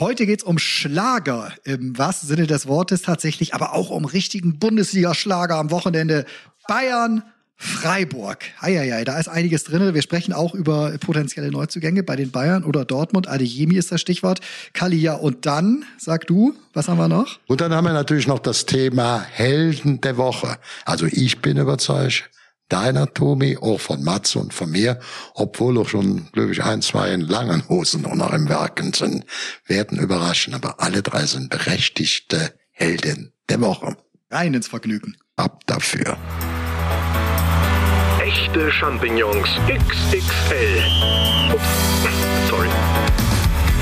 Heute geht's um Schlager im wahrsten Sinne des Wortes tatsächlich, aber auch um richtigen Bundesliga-Schlager am Wochenende. Bayern, Freiburg. Eieiei, da ist einiges drin. Wir sprechen auch über potenzielle Neuzugänge bei den Bayern oder Dortmund. Adeyemi ist das Stichwort. Kalia und dann, sag du, was haben wir noch? Und dann haben wir natürlich noch das Thema Helden der Woche. Also ich bin überzeugt, deiner Tobi, auch von Mats und von mir, obwohl auch schon, glaube ich, ein, zwei in langen Hosen und noch im Werken sind, werden überraschen. Aber alle drei sind berechtigte Helden der Woche. Rein ins Vergnügen. Ab dafür. Echte Champignons XXL. Ups, sorry.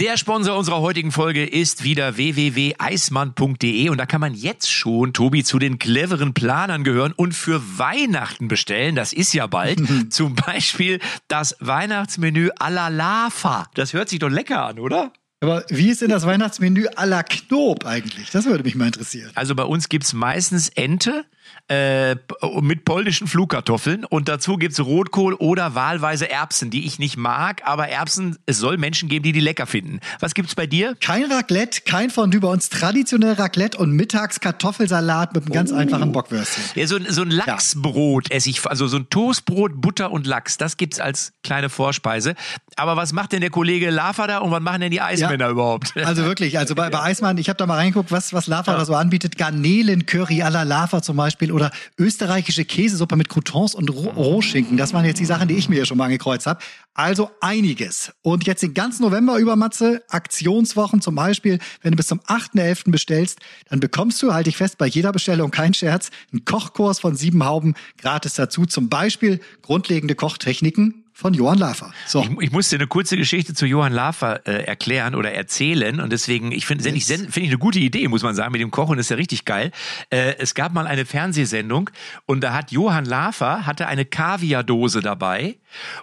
Der Sponsor unserer heutigen Folge ist wieder www.eismann.de und da kann man jetzt schon, Tobi, zu den cleveren Planern gehören und für Weihnachten bestellen. Das ist ja bald. Zum Beispiel das Weihnachtsmenü à la Lava. Das hört sich doch lecker an, oder? Aber wie ist denn das Weihnachtsmenü à la Knob eigentlich? Das würde mich mal interessieren. Also bei uns gibt's meistens Ente äh, mit polnischen Flugkartoffeln und dazu gibt's Rotkohl oder wahlweise Erbsen, die ich nicht mag, aber Erbsen, es soll Menschen geben, die die lecker finden. Was gibt's bei dir? Kein Raclette, kein Fondue, bei uns traditionell Raclette und mittags Kartoffelsalat mit einem ganz einfachen Bockwürstchen. Ja, so, ein- so ein Lachsbrot esse ich, also so ein Toastbrot, Butter und Lachs, das gibt's als kleine Vorspeise. Aber was macht denn der Kollege Lava da und was machen denn die Eismänner überhaupt? Also wirklich, also bei, bei Eismann, ich habe da mal reingeguckt, was, was Lava da so anbietet. Garnelen-Curry à la Lava zum Beispiel oder österreichische Käsesuppe mit Croutons und Roh- Rohschinken. Das waren jetzt die Sachen, die ich mir hier schon mal angekreuzt habe. Also einiges. Und jetzt den ganzen November über, Matze, Aktionswochen zum Beispiel, wenn du bis zum 8.11. bestellst, dann bekommst du, halte ich fest, bei jeder Bestellung, kein Scherz, einen Kochkurs von sieben Hauben gratis dazu. Zum Beispiel grundlegende Kochtechniken von Johann Laffer. So. Ich, ich musste eine kurze Geschichte zu Johann Lafer äh, erklären oder erzählen und deswegen, ich finde ich, finde ich eine gute Idee, muss man sagen, mit dem Kochen ist ja richtig geil. Äh, es gab mal eine Fernsehsendung und da hat Johann Lafer hatte eine Kaviardose dabei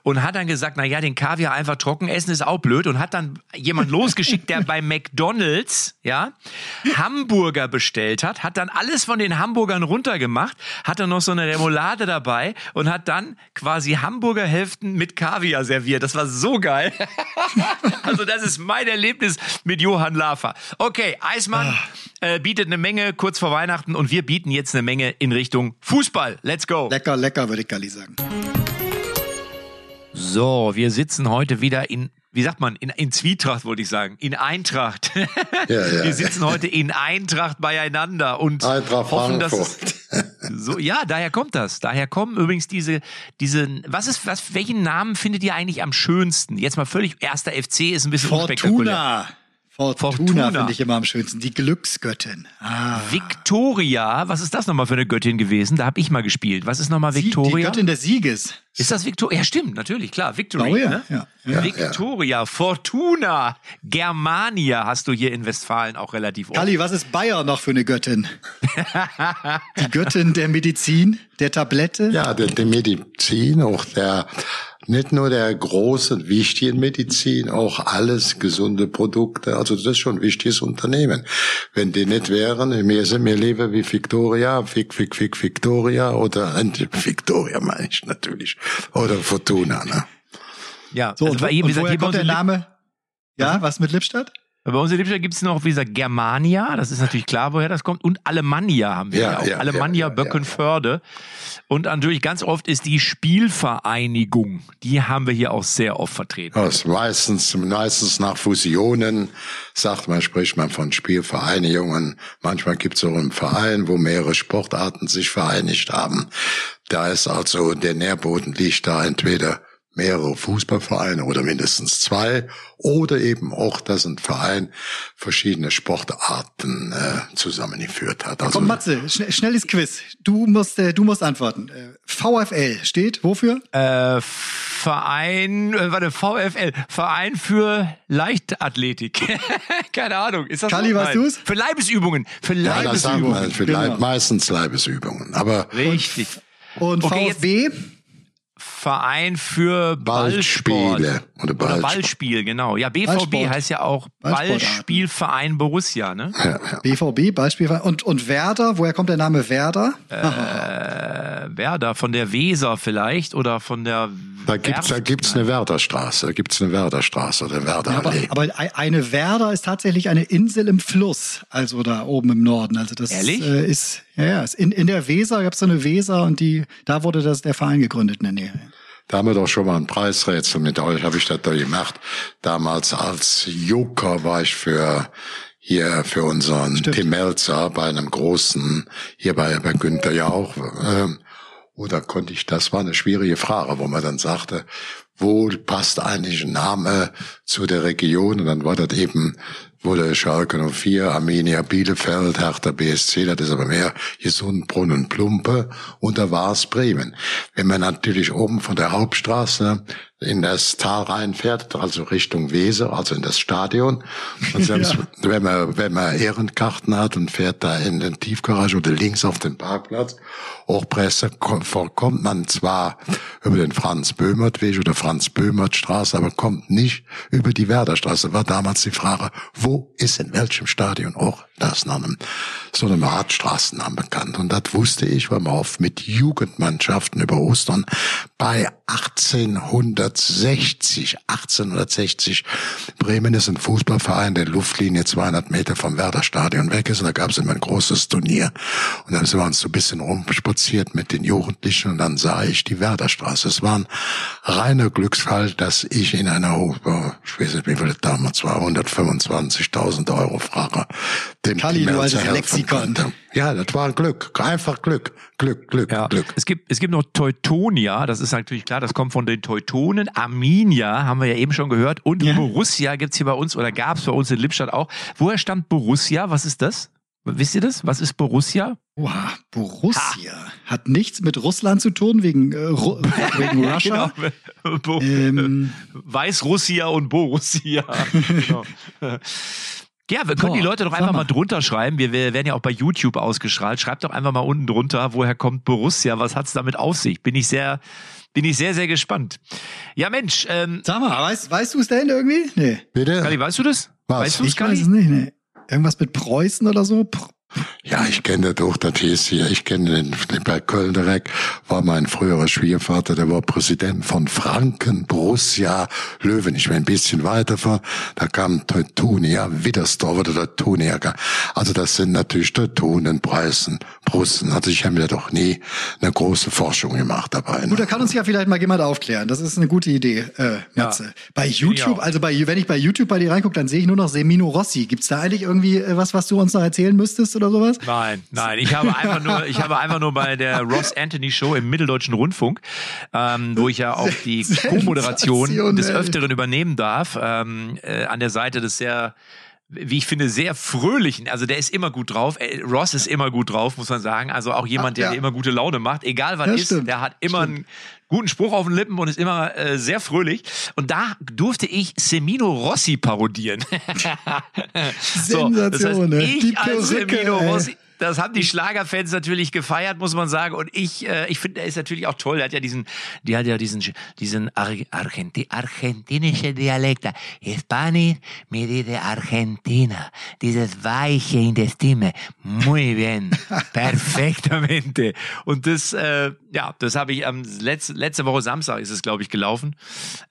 und hat dann gesagt, na ja, den Kaviar einfach trocken essen ist auch blöd und hat dann jemand losgeschickt, der bei McDonald's, ja, Hamburger bestellt hat, hat dann alles von den Hamburgern runtergemacht, hat dann noch so eine Remoulade dabei und hat dann quasi Hamburgerhälften mit Kaviar serviert. Das war so geil. also das ist mein Erlebnis mit Johann Lafer. Okay, Eismann äh, bietet eine Menge kurz vor Weihnachten und wir bieten jetzt eine Menge in Richtung Fußball. Let's go. Lecker, lecker, würde ich Galli sagen. So, wir sitzen heute wieder in, wie sagt man, in, in Zwietracht wollte ich sagen, in Eintracht. Ja, ja, wir sitzen heute in Eintracht beieinander und Eintracht hoffen, dass es, so, ja, daher kommt das. Daher kommen übrigens diese, diese, was ist, was, welchen Namen findet ihr eigentlich am schönsten? Jetzt mal völlig, erster FC ist ein bisschen unspektakulär. Fortuna. Fortuna, finde ich immer am schönsten. Die Glücksgöttin. Ah. Victoria, was ist das nochmal für eine Göttin gewesen? Da habe ich mal gespielt. Was ist nochmal Sie- Die Victoria? Göttin des Sieges. Ist das Victoria? Ja, stimmt, natürlich, klar. Victory. Glaube ja, ne? ja, ja. Victoria, Fortuna, Germania hast du hier in Westfalen auch relativ oft. Kalli, was ist Bayer noch für eine Göttin? Die Göttin der Medizin, der Tablette? Ja, der, der Medizin, auch der, nicht nur der großen, wichtigen Medizin, auch alles gesunde Produkte. Also das ist schon ein wichtiges Unternehmen. Wenn die nicht wären, mir sind mir lieber wie Victoria, Vic, Vic, Vic, Victoria oder Victoria meine ich natürlich. Oder Fortuna, ne? Ja, So, also und, bei, wie und gesagt, woher hier bei kommt der Name? Ja, was mit Lippstadt? Bei uns in Lippstadt gibt es noch, wie gesagt, Germania, das ist natürlich klar, woher das kommt, und Alemannia haben wir Ja, ja, auch. ja, Alemannia ja, Böckenförde. Und natürlich ganz oft ist die Spielvereinigung, die haben wir hier auch sehr oft vertreten. Das meistens, meistens nach Fusionen sagt man, spricht man von Spielvereinigungen. Manchmal gibt es auch einen Verein, wo mehrere Sportarten sich vereinigt haben. Da ist also der Nährboden liegt da entweder mehrere Fußballvereine oder mindestens zwei oder eben auch, dass ein Verein verschiedene Sportarten äh, zusammengeführt hat. Also Komm, Matze, schn schnelles Quiz. Du musst, äh, du musst antworten. Äh, VfL steht wofür? Äh, Verein, äh, warte, VfL, Verein für Leichtathletik. Keine Ahnung. Ist das Kalli, so? weißt du's? Für Leibesübungen. Für ja, das sagen wir Leibesübungen. vielleicht Genau. meistens Leibesübungen. Aber Richtig. Und Okay, VfB? Verein für Ballsport. Ballspiele oder Oder Ballsport. Ballspiel, genau. Ja, BVB Ballsport. heißt ja auch Ballsportarten. Ballspielverein Borussia, ne? Ja, ja. BVB, Beispiel. Und, und Werder, woher kommt der Name Werder? Äh, Werder, von der Weser vielleicht oder von der Da gibt's, da gibt's eine Werderstraße, da gibt's eine Werderstraße oder aber, Werderallee. aber ei- eine Werder ist tatsächlich eine Insel im Fluss, also da oben im Norden. Also das Ehrlich? Äh, ist, ja, ja, in, in der Weser gab es so eine Weser und die, da wurde das der Verein gegründet in der Nähe. Da haben wir doch schon mal ein Preisrätsel mit euch, habe ich das da gemacht. Damals als Joker war ich für hier für unseren Tim Melzer bei einem großen, hier bei, bei Günther Jauch. Ähm, oder konnte ich, das war eine schwierige Frage, wo man dann sagte, wo passt eigentlich ein Name zu der Region? Und dann war das eben, wurde Schalke 04, Arminia Bielefeld, Hertha BSC, das ist aber mehr Gesundbrunnen, Plumpe und da war es Bremen. Wenn man natürlich oben von der Hauptstraße in das Tal reinfährt, also Richtung Weser, also in das Stadion, und selbst wenn man, wenn man Ehrenkarten hat und fährt da in den Tiefgarage oder links auf den Parkplatz, Hochpresse, ko- kommt man zwar über den Franz-Böhmert-Weg oder Franz-Böhmert-Straße, aber kommt nicht über die Werderstraße. War damals die Frage, wo ist in welchem Stadion auch das einem, so einem Radstraßennamen bekannt. Und das wusste ich, weil man oft mit Jugendmannschaften über Ostern bei 1860, 1860, Bremen ist ein Fußballverein, der Luftlinie 200 Meter vom Werderstadion weg ist. Und da gab es immer ein großes Turnier. Und dann sind wir uns so ein bisschen rumspaziert mit den Jugendlichen und dann sah ich die Werderstraße. Es war ein reiner Glücksfall, dass ich in einer, Ho- oh, ich weiß nicht, wie viel das damals war, 125.000 Euro Frage, dem Kalli, du altes Lexikon. konnte. Ja, das war Glück. Einfach Glück. Glück, Glück, Ja, Glück. es gibt, es gibt noch Teutonia, das ist natürlich klar, das kommt von den Teutonen. Arminia haben wir ja eben schon gehört. Und Ja. Borussia gibt's hier bei uns oder gab's bei uns in Lippstadt auch. Woher stammt Borussia? Was ist das? Wisst ihr das? Was ist Borussia? Oha, Borussia. Hat nichts mit Russland zu tun, wegen, äh, Ru wegen Russia. Genau. Ähm. Weißrussia und Borussia. genau. Ja, wir können Boah, die Leute doch einfach mal mal. drunter schreiben. Wir, wir werden ja auch bei YouTube ausgestrahlt. Schreibt doch einfach mal unten drunter, woher kommt Borussia? Was hat's damit auf sich? Bin ich sehr, bin ich sehr, sehr gespannt. Ja, Mensch, ähm, Sag mal, weißt, weißt du es denn irgendwie? Nee. Bitte? Kali, weißt du das? Was? Weißt du es, Ich weiß Kali? es nicht, nee. Irgendwas mit Preußen oder so? Pr Ja, ich kenne das auch, das hieß hier, ich kenne den, den bei Köln direkt, war mein früherer Schwiegervater, der war Präsident von Franken, Borussia, Löwen, ich bin ein bisschen weiter vor, da kam Teutonia, Widdersdorf oder Teutonia, also das sind natürlich Teutonen, Preußen, Prussen, also ich habe mir doch nie eine große Forschung gemacht dabei. Gut, da Ne? kann uns ja vielleicht mal jemand aufklären. Das ist eine gute Idee, äh, Matze. Bei YouTube, also bei, wenn ich bei YouTube bei dir reingucke, dann sehe ich nur noch Semino Rossi. Gibt's da eigentlich irgendwie äh, was, was du uns noch erzählen müsstest oder sowas? Nein, nein. Ich habe einfach nur, ich habe einfach nur bei der Ross Anthony Show im Mitteldeutschen Rundfunk, ähm, wo ich ja auch die Co-Moderation des. Öfteren übernehmen darf, ähm, äh, an der Seite des sehr wie ich finde, sehr fröhlichen. Also der ist immer gut drauf. Äh, Ross ist immer gut drauf, muss man sagen. Also auch jemand, Ach, der ja. dir immer gute Laune macht, egal was Ja, ist. stimmt. Der hat immer einen guten Spruch auf den Lippen und ist immer äh, sehr fröhlich. Und da durfte ich Semino Rossi parodieren. So, das Sensation, ne? heißt, ich Die als Perücke, Semino ey. Rossi. Das haben die Schlagerfans natürlich gefeiert, muss man sagen. Und ich, äh, ich finde, er ist natürlich auch toll. Er hat ja diesen, die hat ja diesen, diesen Ar Argenti argentinische Dialekt. Spanisch mit dieser Argentina. Dieses Weiche in der Stimme. Muy bien. Perfektamente. Und das, äh, ja, das habe ich am letzte, letzte Woche Samstag ist es, glaube ich, gelaufen.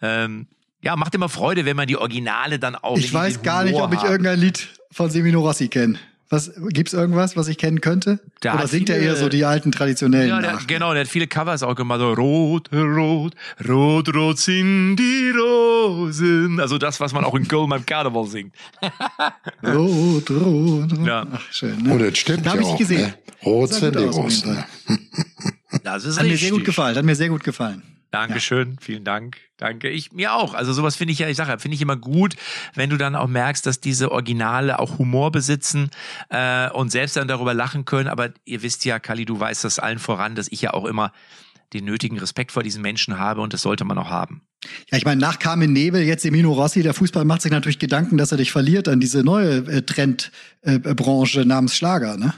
Ähm, ja, macht immer Freude, wenn man die Originale dann auch. Ich weiß gar nicht, ob ich irgendein Lied von Semino Rossi kenne. Was, gibt's irgendwas, was ich kennen könnte? Der Oder singt er viele- eher so die alten traditionellen Ja, der, genau, der hat viele Covers auch gemacht. So, rot, rot, rot, rot sind die Rosen. Also das, was man auch in Köln beim Karneval singt. Rot, rot, rot. Ja. Ach, schön. Ne? Oh, das stimmt Da ja hab ich auch. gesehen. Ne? Rot sind die. Ne? Das ist Hat mir sehr richtig. gut gefallen, hat mir sehr gut gefallen. Dankeschön, vielen Dank. Danke. Ich mir auch. Also sowas finde ich ja, ich sage ja, finde ich immer gut, wenn du dann auch merkst, dass diese Originale auch Humor besitzen äh, und selbst dann darüber lachen können. Aber ihr wisst ja, Kali, du weißt das allen voran, dass ich ja auch immer den nötigen Respekt vor diesen Menschen habe und das sollte man auch haben. Ja, ich meine, nach Carmen Nebel, jetzt Semino Rossi, der Fußball macht sich natürlich Gedanken, dass er dich verliert an diese neue äh, Trendbranche äh, namens Schlager, ne?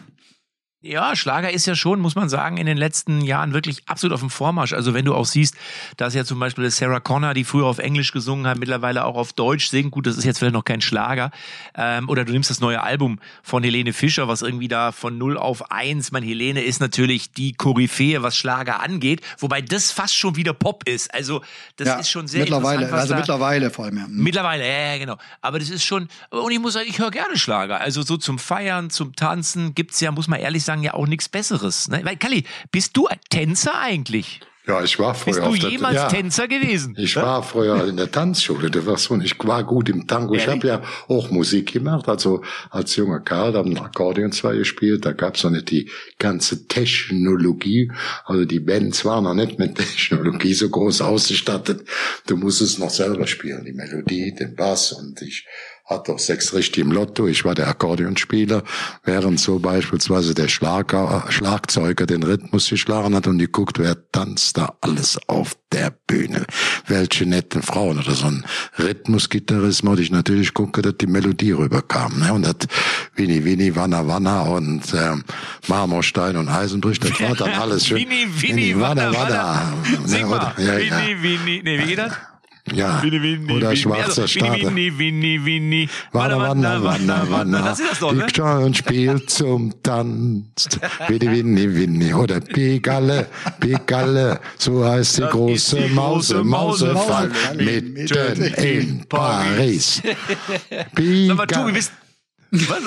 Ja, Schlager ist ja schon, muss man sagen, in den letzten Jahren wirklich absolut auf dem Vormarsch. Also wenn du auch siehst, dass ja zum Beispiel Sarah Connor, die früher auf Englisch gesungen hat, mittlerweile auch auf Deutsch singt. Gut, das ist jetzt vielleicht noch kein Schlager. Ähm, oder du nimmst das neue Album von Helene Fischer, was irgendwie da von 0 auf 1. Mein Helene ist natürlich die Koryphäe, was Schlager angeht. Wobei das fast schon wieder Pop ist. Also das Ja, ist schon sehr mittlerweile, also mittlerweile vor allem. Ja. Hm. Mittlerweile, ja, ja, genau. Aber das ist schon, und ich muss sagen, ich höre gerne Schlager. Also so zum Feiern, zum Tanzen gibt's ja, muss man ehrlich sagen, ja auch nichts Besseres. Ne? Weil, Kalli, bist du ein Tänzer eigentlich? Ja, ich war früher Bist du auf der, jemals ja. Tänzer gewesen? Ich war früher in der Tanzschule, das war so, ich war gut im Tango. Ich Ehrlich? habe ja auch Musik gemacht, also als junger Kerl, haben wir Akkordeon zwar gespielt, da gab's noch nicht die ganze Technologie, also die Bands waren noch nicht mit Technologie so groß ausgestattet. Du musstest noch selber spielen, die Melodie, den Bass und ich hatte auch sechs richtig im Lotto. Ich war der Akkordeonspieler, während so beispielsweise der Schlager, Schlagzeuger den Rhythmus geschlagen hat und geguckt, wer tanzt da alles auf der Bühne. Welche netten Frauen oder so ein Rhythmusgitarrist musste ich natürlich gucken, dass die Melodie rüberkam. Ne? Und das Winnie Winnie, Wanna Wanna und ähm, Marmorstein und Eisenbrüch, das war dann alles schön. Winnie, Winnie, Wanna, Wanna. Sing Ne, mal. oder- ja, ja. Winnie, Winnie, nee, wie geht das? Ja, Winnie, Winnie, oder schwarzer Also, Stade. Winnie, Winnie, Winnie. Wanna, wanna, wanna, wanna. Das ist das doch, ne? Spielt zum Tanz. Winnie, Winnie, Winnie. Oder Pigalle, Pigalle. So heißt die Das große die Mause, Mausefall. Mitten in Paris. Sag was?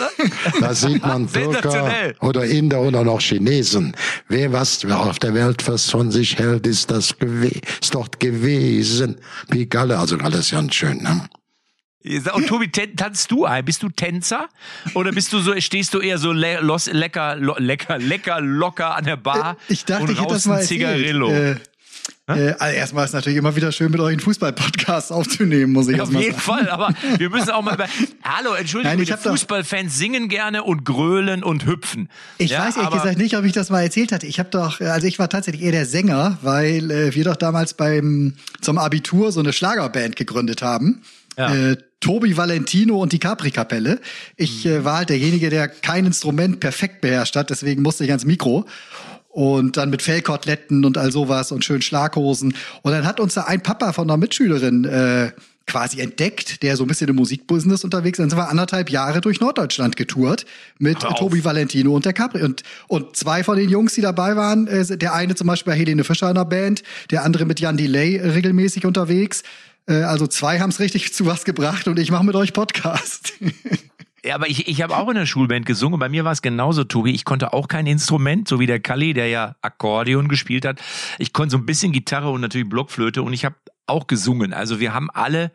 Da sieht man Türker Sensationell. oder Inder oder noch Chinesen. Wer was auf der Welt was von sich hält, ist das ist dort gewesen. Pigalle, also alles ganz schön, ne? Und Tobi, tanzt du ein? Bist du Tänzer? Oder bist du so, stehst du eher so le los, lecker, lo lecker, lecker, locker an der Bar Ich dachte, und ich hätte das mal erzählt. Zigarillo? Äh, äh, also erstmal ist es natürlich immer wieder schön, mit euch einen Fußball-Podcast aufzunehmen, muss ich Auf erstmal jeden sagen. Fall, aber wir müssen auch mal über. Hallo, Entschuldigung, Nein, Fußballfans singen gerne und grölen und hüpfen. Ich Ja, weiß ehrlich gesagt nicht, ob ich das mal erzählt hatte. Ich habe doch, äh, also ich war tatsächlich eher der Sänger, weil äh, wir doch damals beim zum Abitur so eine Schlagerband gegründet haben. Ja. Äh, Tobi Valentino und die Capri-Kapelle. Ich Mhm. äh, war halt derjenige, der kein Instrument perfekt beherrscht hat, deswegen musste ich ans Mikro. Und dann mit Fellkoteletten und all sowas und schön Schlaghosen. Und dann hat uns da ein Papa von einer Mitschülerin äh, quasi entdeckt, der so ein bisschen im Musikbusiness unterwegs ist. Dann sind wir anderthalb Jahre durch Norddeutschland getourt mit. Tobi Valentino und der Capri. Und, und zwei von den Jungs, die dabei waren, äh, der eine zum Beispiel bei Helene Fischer in der Band, der andere mit Jan Delay regelmäßig unterwegs. Äh, also zwei haben es richtig zu was gebracht und ich mache mit euch Podcast. Ja, aber ich, ich habe auch in der Schulband gesungen. Bei mir war es genauso, Tobi. Ich konnte auch kein Instrument, so wie der Kalli, der ja Akkordeon gespielt hat. Ich konnte so ein bisschen Gitarre und natürlich Blockflöte und ich habe auch gesungen. Also wir haben alle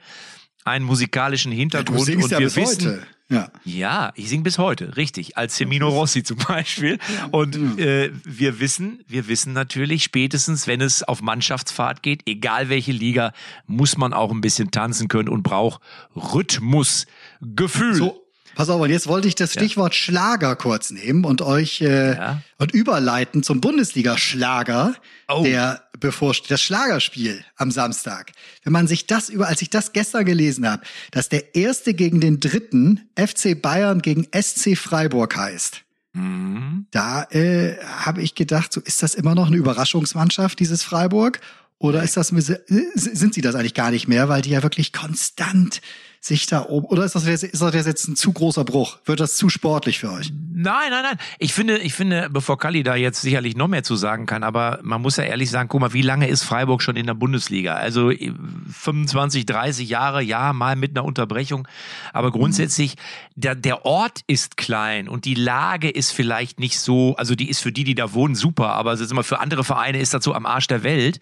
einen musikalischen Hintergrund du singst und ja wir bis wissen, heute. Ja. Ja, ich singe bis heute, richtig, als Semino Rossi zum Beispiel. Und äh, wir wissen, wir wissen natürlich, spätestens wenn es auf Mannschaftsfahrt geht, egal welche Liga, muss man auch ein bisschen tanzen können und braucht Rhythmus, Gefühl. So, pass auf, und jetzt wollte ich das Stichwort Schlager kurz nehmen und euch äh, Ja. und überleiten zum Bundesliga-Schlager, Oh. der bevorsteht, das Schlagerspiel am Samstag. Wenn man sich das über, als ich das gestern gelesen habe, dass der erste gegen den dritten FC Bayern gegen SC Freiburg heißt. Mhm. Da äh, habe ich gedacht, so ist das immer noch eine Überraschungsmannschaft, dieses Freiburg? Oder ist das, äh, sind sie das eigentlich gar nicht mehr, weil die ja wirklich konstant sich da oben, oder ist das, jetzt- ist das jetzt ein zu großer Bruch? Wird das zu sportlich für euch? Nein, nein, nein. Ich finde, ich finde, bevor Kalli da jetzt sicherlich noch mehr zu sagen kann, aber man muss ja ehrlich sagen, guck mal, wie lange ist Freiburg schon in der Bundesliga? Also äh, 25, 30 Jahre, ja, mal mit einer Unterbrechung. Aber grundsätzlich, der, der Ort ist klein und die Lage ist vielleicht nicht so, also die ist für die, die da wohnen, super, aber immer für andere Vereine ist das so am Arsch der Welt.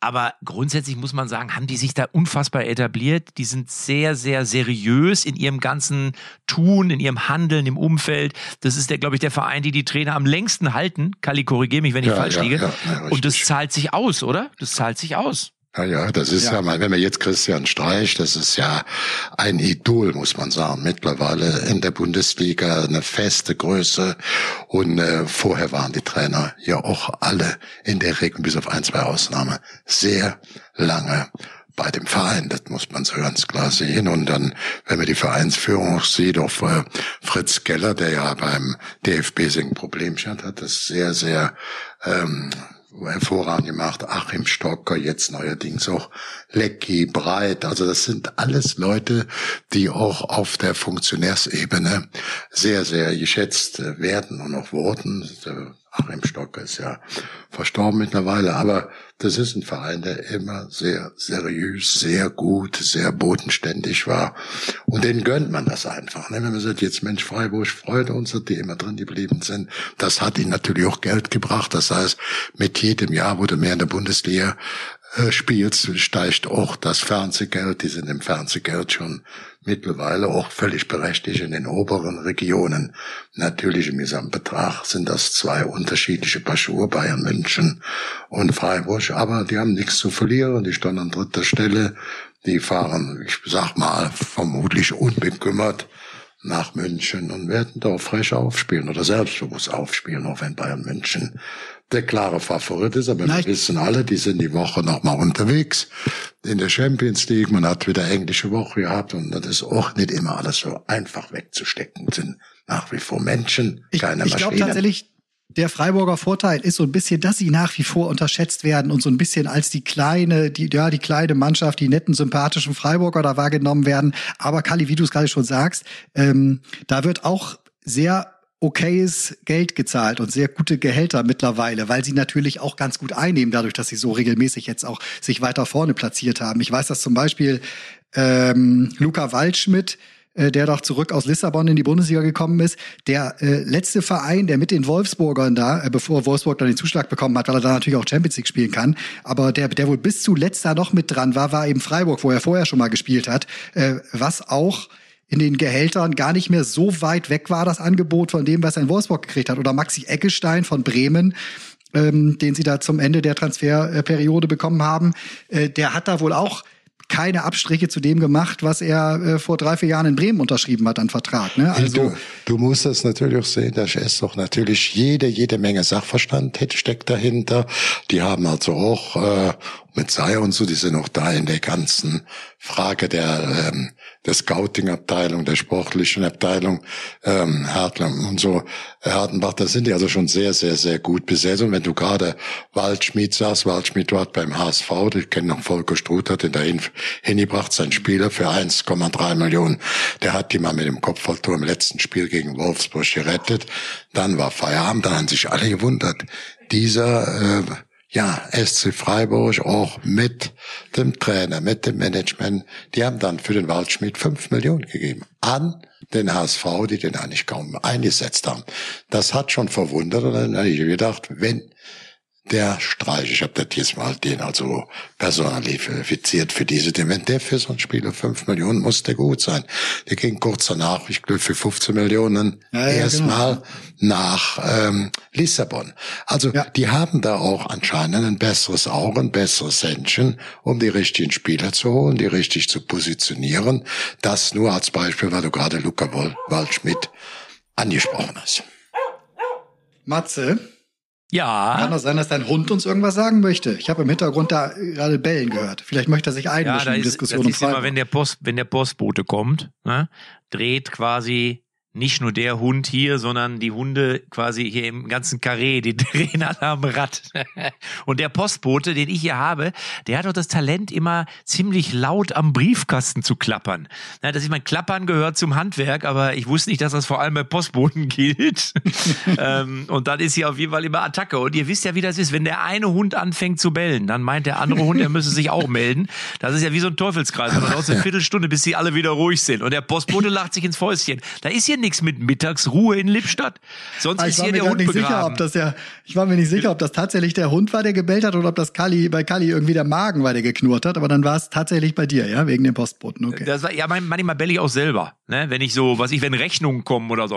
Aber grundsätzlich muss man sagen, haben die sich da unfassbar etabliert. Die sind sehr, sehr seriös in ihrem ganzen Tun, in ihrem Handeln, im Umfeld. Das ist der, glaube ich, der Verein, die die Trainer am längsten halten. Kali, korrigiere mich, wenn ich Ja, falsch ja, liege. ja, ja. Und das zahlt sich aus, oder? Das zahlt sich aus. Ja, ja, das ist ja, mal, wenn man jetzt Christian Streich, das ist ja ein Idol, muss man sagen, mittlerweile in der Bundesliga eine feste Größe und äh, vorher waren die Trainer ja auch alle in der Regel bis auf ein, zwei Ausnahmen sehr lange bei dem Verein. Das muss man so ganz klar sehen. Und dann, wenn man die Vereinsführung sieht, auch äh, Fritz Keller, der ja beim DFB ein Problemchen hat, hat das sehr, sehr ähm, hervorragend gemacht. Achim Stocker, jetzt neuerdings auch Lecky, Breit. Also das sind alles Leute, die auch auf der Funktionärsebene sehr, sehr geschätzt werden und auch wurden. Achim Stocker ist ja verstorben mittlerweile, aber das ist ein Verein, der immer sehr seriös, sehr gut, sehr bodenständig war. Und denen gönnt man das einfach. Ne? Wenn man sagt, jetzt Mensch, Freiburg freut uns, dass die immer drin geblieben sind. Das hat ihnen natürlich auch Geld gebracht. Das heißt, mit jedem Jahr, du mehr in der Bundesliga spielst, steigt auch das Fernsehgeld. Die sind im Fernsehgeld schon mittlerweile auch völlig berechtigt in den oberen Regionen. Natürlich im Gesamtbetrag sind das zwei unterschiedliche Paar Bayern München und Freiburg, aber die haben nichts zu verlieren, die stehen an dritter Stelle, die fahren, ich sag mal, vermutlich unbekümmert nach München und werden da frech aufspielen oder selbstbewusst aufspielen, auch wenn Bayern München der klare Favorit ist, aber Nein. wir wissen alle, die sind die Woche noch mal unterwegs in der Champions League. Man hat wieder englische Woche gehabt und das ist auch nicht immer alles so einfach wegzustecken. Das sind nach wie vor Menschen, keine ich, ich glaube tatsächlich, der Freiburger Vorteil ist so ein bisschen, dass sie nach wie vor unterschätzt werden und so ein bisschen als die kleine, die, ja, die kleine Mannschaft, die netten, sympathischen Freiburger da wahrgenommen werden. Aber Kali, wie du es gerade schon sagst, ähm, da wird auch sehr okayes Geld gezahlt und sehr gute Gehälter mittlerweile, weil sie natürlich auch ganz gut einnehmen, dadurch, dass sie so regelmäßig jetzt auch sich weiter vorne platziert haben. Ich weiß, dass zum Beispiel ähm, Luca Waldschmidt, äh, der doch zurück aus Lissabon in die Bundesliga gekommen ist, der äh, letzte Verein, der mit den Wolfsburgern da, äh, bevor Wolfsburg dann den Zuschlag bekommen hat, weil er da natürlich auch Champions League spielen kann, aber der, der wohl bis zuletzt da noch mit dran war, war eben Freiburg, wo er vorher schon mal gespielt hat, äh, was auch in den Gehältern gar nicht mehr so weit weg war, das Angebot von dem, was er in Wolfsburg gekriegt hat. Oder Maxi Eggestein von Bremen, ähm, den sie da zum Ende der Transferperiode bekommen haben, äh, der hat da wohl auch keine Abstriche zu dem gemacht, was er äh, vor drei, vier Jahren in Bremen unterschrieben hat an Vertrag. Ne? Also du, du musst das natürlich auch sehen, da ist doch natürlich jede, jede Menge Sachverstand steckt dahinter. Die haben also auch äh, mit Seier und so, die sind auch da in der ganzen Frage der, ähm, der Scouting-Abteilung, der sportlichen Abteilung, ähm, Hertler und so, Herdenbach, da sind die also schon sehr, sehr, sehr gut besetzt. Und wenn du gerade Waldschmied sagst, Waldschmied dort beim HSV, ich kenne noch Volker Struth, hat den da hin, hingebracht, sein Spieler für 1,3 Millionen. Der hat die mal mit dem Kopfballtor im letzten Spiel gegen Wolfsburg gerettet. Dann war Feierabend, da haben sich alle gewundert. Dieser, äh, ja, SC Freiburg auch mit dem Trainer, mit dem Management, die haben dann für den Waldschmidt fünf Millionen gegeben an den HSV, die den eigentlich kaum eingesetzt haben. Das hat schon verwundert und dann habe ich gedacht, wenn der Streich, ich habe das jetzt mal den also personalifiziert für diese, denn wenn der für so einen Spieler fünf Millionen muss der gut sein. Der ging kurz danach, ich glaube für 15 Millionen ja, erstmal genau. nach ähm, Lissabon. Also ja. die haben da auch anscheinend ein besseres Auge, ein besseres Händchen, um die richtigen Spieler zu holen, die richtig zu positionieren. Das nur als Beispiel, weil du gerade Luca Waldschmidt angesprochen hast. Matze, ja. Kann doch sein, dass dein Hund uns irgendwas sagen möchte. Ich habe im Hintergrund da gerade Bellen gehört. Vielleicht möchte er sich einmischen ja, in die Diskussion. Das ist immer, wenn der, Post, wenn der Postbote kommt, ne, dreht quasi nicht nur der Hund hier, sondern die Hunde quasi hier im ganzen Karree, die drehen alle am Rad. Und der Postbote, den ich hier habe, der hat doch das Talent, immer ziemlich laut am Briefkasten zu klappern. Ja, dass ich mein Klappern gehört zum Handwerk, aber ich wusste nicht, dass das vor allem bei Postboten gilt. ähm, und dann ist hier auf jeden Fall immer Attacke. Und ihr wisst ja, wie das ist. Wenn der eine Hund anfängt zu bellen, dann meint der andere Hund, er müsse sich auch melden. Das ist ja wie so ein Teufelskreis. Aber dauert eine Viertelstunde, bis sie alle wieder ruhig sind. Und der Postbote lacht sich ins Fäustchen. Da ist hier nichts mit Mittagsruhe in Lippstadt. Sonst ah, ist hier der Hund nicht begraben. Sicher, ob das der, ich war mir nicht sicher, ob das tatsächlich der Hund war, der gebellt hat, oder ob das Kali, bei Kali irgendwie der Magen war, der geknurrt hat. Aber dann war es tatsächlich bei dir, ja, wegen dem Postboten. Okay. Das war, ja, manchmal belle ich auch selber, ne? Wenn ich so, was ich, wenn Rechnungen kommen oder so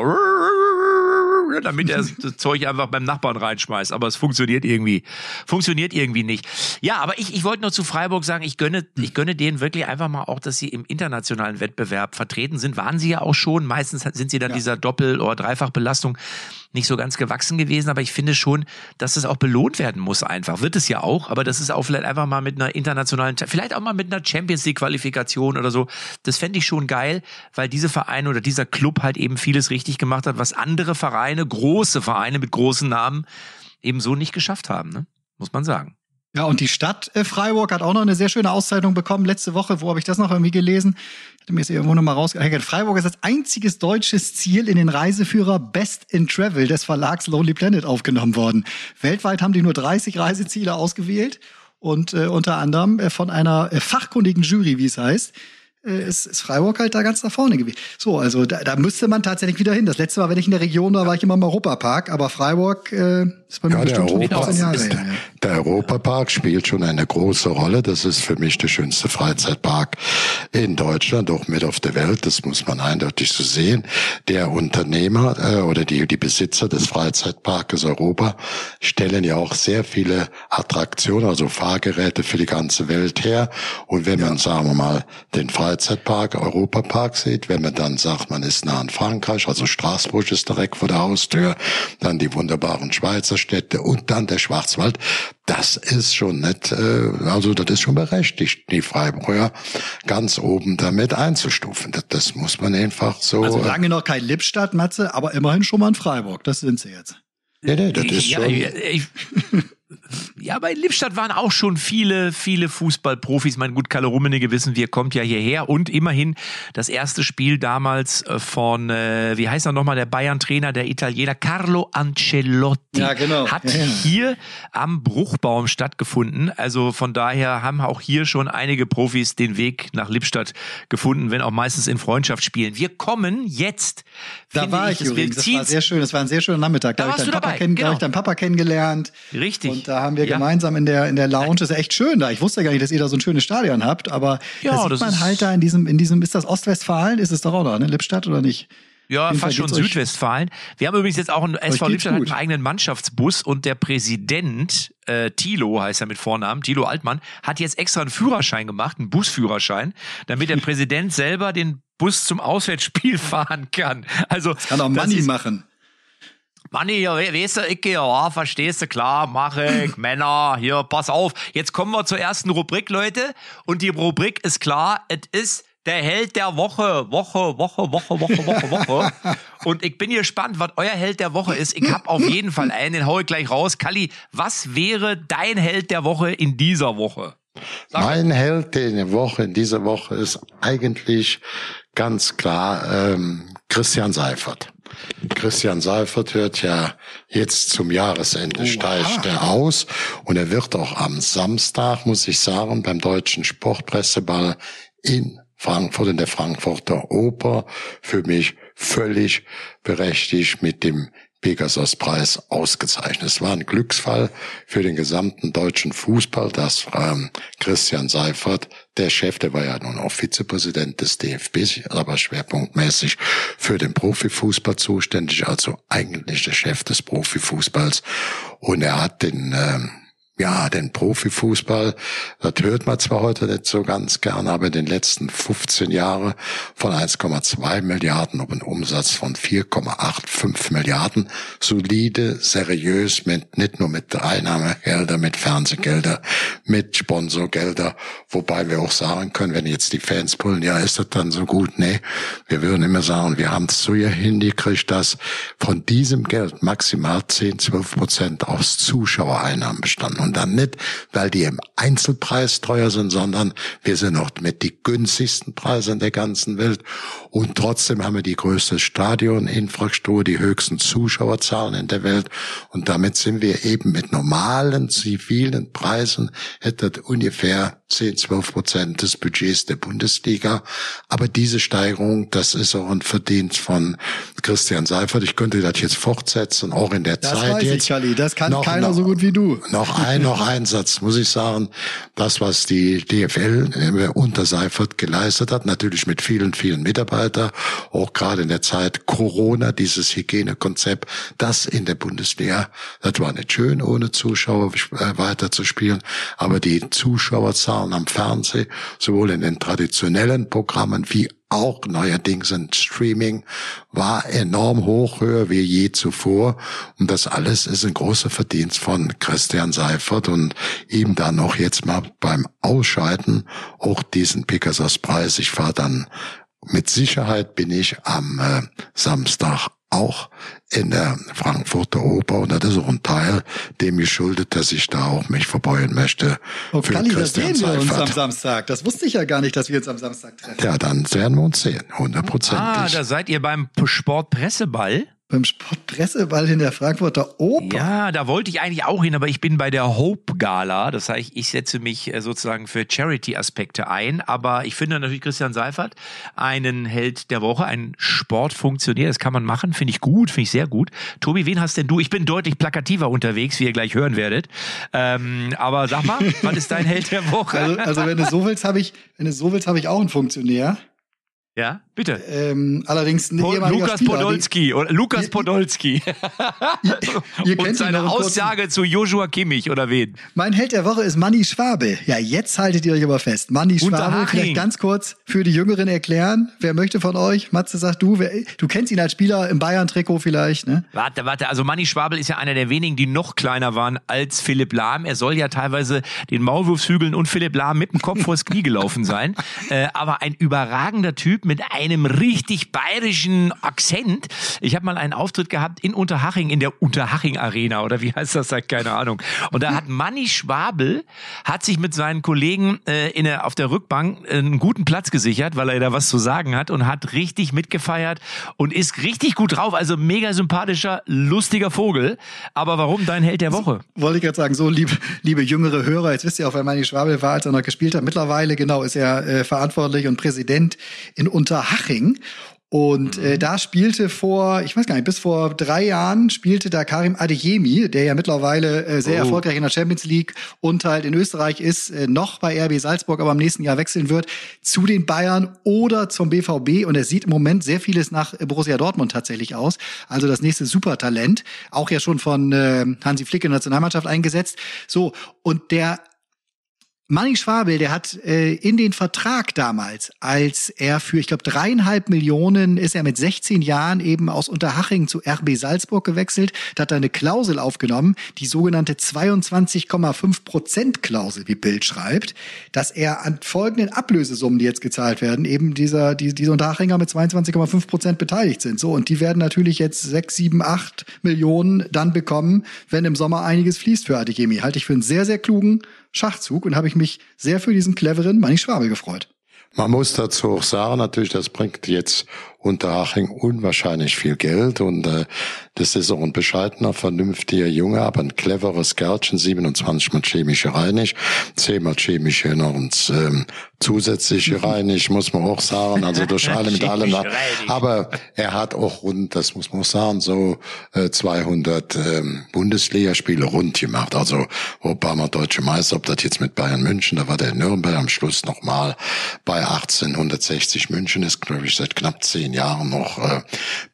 damit er das Zeug einfach beim Nachbarn reinschmeißt. Aber es funktioniert irgendwie, funktioniert irgendwie nicht. Ja, aber ich, ich wollte nur zu Freiburg sagen, ich gönne, ich gönne denen wirklich einfach mal auch, dass sie im internationalen Wettbewerb vertreten sind. Waren sie ja auch schon. Meistens sind sie dann ja. dieser Doppel- oder Dreifachbelastung nicht so ganz gewachsen gewesen, aber ich finde schon, dass es auch belohnt werden muss einfach. Wird es ja auch, aber das ist auch vielleicht einfach mal mit einer internationalen, vielleicht auch mal mit einer Champions League Qualifikation oder so. Das fände ich schon geil, weil diese Vereine oder dieser Club halt eben vieles richtig gemacht hat, was andere Vereine, große Vereine mit großen Namen eben so nicht geschafft haben, ne? muss man sagen. Ja, und die Stadt äh, Freiburg hat auch noch eine sehr schöne Auszeichnung bekommen letzte Woche. Wo habe ich das noch irgendwie gelesen? Ich hatte mir jetzt irgendwo nochmal rausgehängt. Freiburg ist als einziges deutsches Ziel in den Reiseführer Best in Travel des Verlags Lonely Planet aufgenommen worden. Weltweit haben die nur 30 Reiseziele ausgewählt und äh, unter anderem äh, von einer äh, fachkundigen Jury, wie es heißt äh, ist, ist Freiburg halt da ganz nach vorne gewesen. So, also da, da müsste man tatsächlich wieder hin. Das letzte Mal, wenn ich in der Region war, war ich immer im Europapark, aber Freiburg äh, ist bei mir Ja, der, schon Europa, 15 Jahre ist, ja. der Europapark spielt schon eine große Rolle. Das ist für mich der schönste Freizeitpark in Deutschland, auch mit auf der Welt. Das muss man eindeutig so sehen. Der Unternehmer äh, oder die, die Besitzer des Freizeitparkes Europa stellen ja auch sehr viele Attraktionen, also Fahrgeräte für die ganze Welt her. Und wenn man, sagen wir mal, den Freizeitpark, Europapark sieht, wenn man dann sagt, man ist nah an Frankreich, also Straßburg ist direkt vor der Haustür, dann die wunderbaren Schweizer Städte und dann der Schwarzwald, das ist schon nicht, äh, also das ist schon berechtigt, die Freiburger ganz oben damit einzustufen. Das, das muss man einfach so. Also äh, lange noch kein Lippstadt, Matze, aber immerhin schon mal in Freiburg. Das sind sie jetzt. nee, nee, das ist ja, schon. ich, ja, bei Lippstadt waren auch schon viele, viele Fußballprofis. Mein gut, Kalle Rummenigge wissen wir, kommt ja hierher und immerhin das erste Spiel damals äh, von, äh, wie heißt er nochmal, der Bayern-Trainer, der Italiener Carlo Ancelotti. Ja, genau. Hat Ja, ja. hier am Bruchbaum stattgefunden. Also von daher haben auch hier schon einige Profis den Weg nach Lippstadt gefunden, wenn auch meistens in Freundschaft spielen. Wir kommen jetzt. Da war ich, wir übrigens. Das war sehr schön. Das war ein sehr schöner Nachmittag. Da, Da habe ich deinen du Papa, dabei, kenn da genau. hab ich deinen Papa kennengelernt. Richtig. Und da haben wir Ja. gemeinsam in der, in der Lounge, das ist ja echt schön da. Ich wusste gar nicht, dass ihr da so ein schönes Stadion habt, aber Ja, da sieht das man ist- halt da in diesem, in diesem, ist das Ostwestfalen? Ist es doch auch da, ne? Lippstadt oder nicht? Ja, fast schon Südwestfalen. Wir haben übrigens jetzt auch einen SV Lippstadt hat einen eigenen Mannschaftsbus und der Präsident äh, Thilo heißt er mit Vornamen, Thilo Altmann, hat jetzt extra einen Führerschein gemacht, einen Busführerschein, damit der Präsident selber den Bus zum Auswärtsspiel fahren kann. Also Kann auch das Money ist- machen. Manni, ja, we- weißt du, ich, ja, verstehst du, klar, mache ich, Männer, hier, pass auf. Jetzt kommen wir zur ersten Rubrik, Leute. Und die Rubrik ist klar, es ist der Held der Woche. Woche, Woche, Woche, Woche, Woche, Woche. Und ich bin gespannt, was euer Held der Woche ist. Ich hab auf jeden Fall einen, den hau ich gleich raus. Kalli, was wäre dein Held der Woche in dieser Woche? Mein Held der Woche, in dieser Woche ist eigentlich ganz klar ähm, Christian Seifert. Christian Seifert hört ja jetzt zum Jahresende steigt er aus und er wird auch am Samstag, muss ich sagen, beim deutschen Sportpresseball in Frankfurt in der Frankfurter Oper. Für mich völlig berechtigt mit dem Pegasus-Preis ausgezeichnet. Es war ein Glücksfall für den gesamten deutschen Fußball, dass ähm, Christian Seifert, der Chef, der war ja nun auch Vizepräsident des DFB, aber schwerpunktmäßig für den Profifußball zuständig, also eigentlich der Chef des Profifußballs. Und er hat den ähm, ja, den Profifußball, das hört man zwar heute nicht so ganz gern, aber in den letzten 15 Jahren von 1,2 Milliarden auf einen Umsatz von 4,85 Milliarden, solide, seriös, mit, nicht nur mit Einnahmegelder, mit Fernsehgelder, mit Sponsorgelder, wobei wir auch sagen können, wenn jetzt die Fans pullen, ja, ist das dann so gut? Nee, wir würden immer sagen, wir haben es so hier hingekriegt, dass von diesem Geld maximal 10, 12 Prozent aus Zuschauereinnahmen bestanden. Und dann nicht, weil die im Einzelpreis teuer sind, sondern wir sind noch mit die günstigsten Preise in der ganzen Welt. Und trotzdem haben wir die größte Stadioninfrastruktur, die höchsten Zuschauerzahlen in der Welt. Und damit sind wir eben mit normalen zivilen Preisen etwa ungefähr 10, 12 Prozent des Budgets der Bundesliga. Aber diese Steigerung, das ist auch ein Verdienst von Christian Seifert. Ich könnte das jetzt fortsetzen, auch in der Das Zeit weiß jetzt. ich, Kali. Das kann Noch- keiner noch- so gut wie du. noch ein, noch ein Satz, muss ich sagen. Das, was die DFL äh, unter Seifert geleistet hat, natürlich mit vielen, vielen Mitarbeitern, auch gerade in der Zeit Corona, dieses Hygienekonzept, das in der Bundesliga, das war nicht schön, ohne Zuschauer äh, weiterzuspielen, aber die Zuschauerzahlen am Fernsehen, sowohl in den traditionellen Programmen wie auch neuerdings ein Streaming war enorm hoch, höher wie je zuvor. Und das alles ist ein großer Verdienst von Christian Seifert und ihm dann noch jetzt mal beim Ausscheiden auch diesen Pegasus-Preis. Ich fahre dann mit Sicherheit bin ich am äh, Samstag auch in der Frankfurter Oper und das ist auch ein Teil, dem ich schuldet, dass ich da auch mich verbeugen möchte. Oh, für Kalli, Christian das sehen wir uns am Samstag. Das wusste ich ja gar nicht, dass wir uns am Samstag treffen. Ja, dann werden wir uns sehen, hundertprozentig. Ah, da seid ihr beim Sportpresseball? Beim Sportpresseball in der Frankfurter Oper. Ja, da wollte ich eigentlich auch hin, aber ich bin bei der Hope Gala. Das heißt, ich setze mich äh, sozusagen für Charity-Aspekte ein. Aber ich finde natürlich Christian Seifert einen Held der Woche, ein Sportfunktionär. Das kann man machen, finde ich gut, finde ich sehr gut. Tobi, wen hast denn du? Ich bin deutlich plakativer unterwegs, wie ihr gleich hören werdet. Ähm, aber sag mal, was ist dein Held der Woche? Also, also wenn du so willst, habe ich, wenn du so willst, habe ich auch einen Funktionär. Ja, bitte. Ähm, allerdings ein po Lukas Spieler, Podolski oder Lukas ihr, Podolski. ihr, ihr Und seine Aussage zu Joshua Kimmich oder wen? Mein Held der Woche ist Manni Schwabe. Ja, jetzt haltet ihr euch aber fest. Manni Schwabe, vielleicht ganz kurz für die Jüngeren erklären. Wer möchte von euch? Matze, sag du. Wer, du kennst ihn als Spieler im Bayern-Trikot vielleicht, ne? Warte, warte. Also Manni Schwabel ist ja einer der wenigen, die noch kleiner waren als Philipp Lahm. Er soll ja teilweise den Maulwurfshügeln und Philipp Lahm mit dem Kopf vors Knie gelaufen sein. äh, aber ein überragender Typ mit einem richtig bayerischen Akzent. Ich habe mal einen Auftritt gehabt in Unterhaching, in der Unterhaching Arena oder wie heißt das? Keine Ahnung. Und da hat Manni Schwabel hat sich mit seinen Kollegen äh, in der, auf der Rückbank einen guten Platz gesichert, weil er da was zu sagen hat und hat richtig mitgefeiert und ist richtig gut drauf. Also mega sympathischer, lustiger Vogel. Aber warum dein Held der Woche? So, wollte ich gerade sagen, so liebe, liebe jüngere Hörer, jetzt wisst ihr auch, wer Manni Schwabel war, als er noch gespielt hat. Mittlerweile, genau, ist er äh, verantwortlich und Präsident in Unterhaching. Und äh, mhm. da spielte vor, ich weiß gar nicht, bis vor drei Jahren spielte da Karim Adeyemi, der ja mittlerweile äh, sehr oh. erfolgreich in der Champions League und halt in Österreich ist, äh, noch bei RB Salzburg, aber im nächsten Jahr wechseln wird, zu den Bayern oder zum BVB. Und er sieht im Moment sehr vieles nach Borussia Dortmund tatsächlich aus. Also das nächste Supertalent, auch ja schon von äh, Hansi Flick in der Nationalmannschaft eingesetzt. So, und der Manni Schwabel, der hat äh, in den Vertrag damals, als er für, ich glaube, dreieinhalb Millionen ist er mit 16 Jahren eben aus Unterhaching zu RB Salzburg gewechselt, da hat er eine Klausel aufgenommen, die sogenannte 22,5 Prozent Klausel, wie Bild schreibt, dass er an folgenden Ablösesummen, die jetzt gezahlt werden, eben dieser, die, diese Unterhachinger mit 22,5 Prozent beteiligt sind. So, und die werden natürlich jetzt 6, 7, 8 Millionen dann bekommen, wenn im Sommer einiges fließt für Adeyemi. Halte ich für einen sehr, sehr klugen Schachzug und habe ich mich sehr für diesen cleveren Manni Schwabel gefreut. Man muss dazu auch sagen, natürlich, das bringt jetzt Unterhaching unwahrscheinlich viel Geld und äh, das ist auch ein bescheidener, vernünftiger Junge, aber ein cleveres Kerlchen, 27 mal chemische Reinig, 10 mal chemische noch und ähm, zusätzliche Reinig, muss man auch sagen, also durch alle mit allem. Aber er hat auch rund, das muss man auch sagen, so äh, 200 ähm, Bundesligaspiele rund gemacht, also Obama Deutsche Meister, ob das jetzt mit Bayern München, da war der Nürnberg am Schluss nochmal bei 1860 München, ist glaube ich seit knapp zehn Jahren noch äh,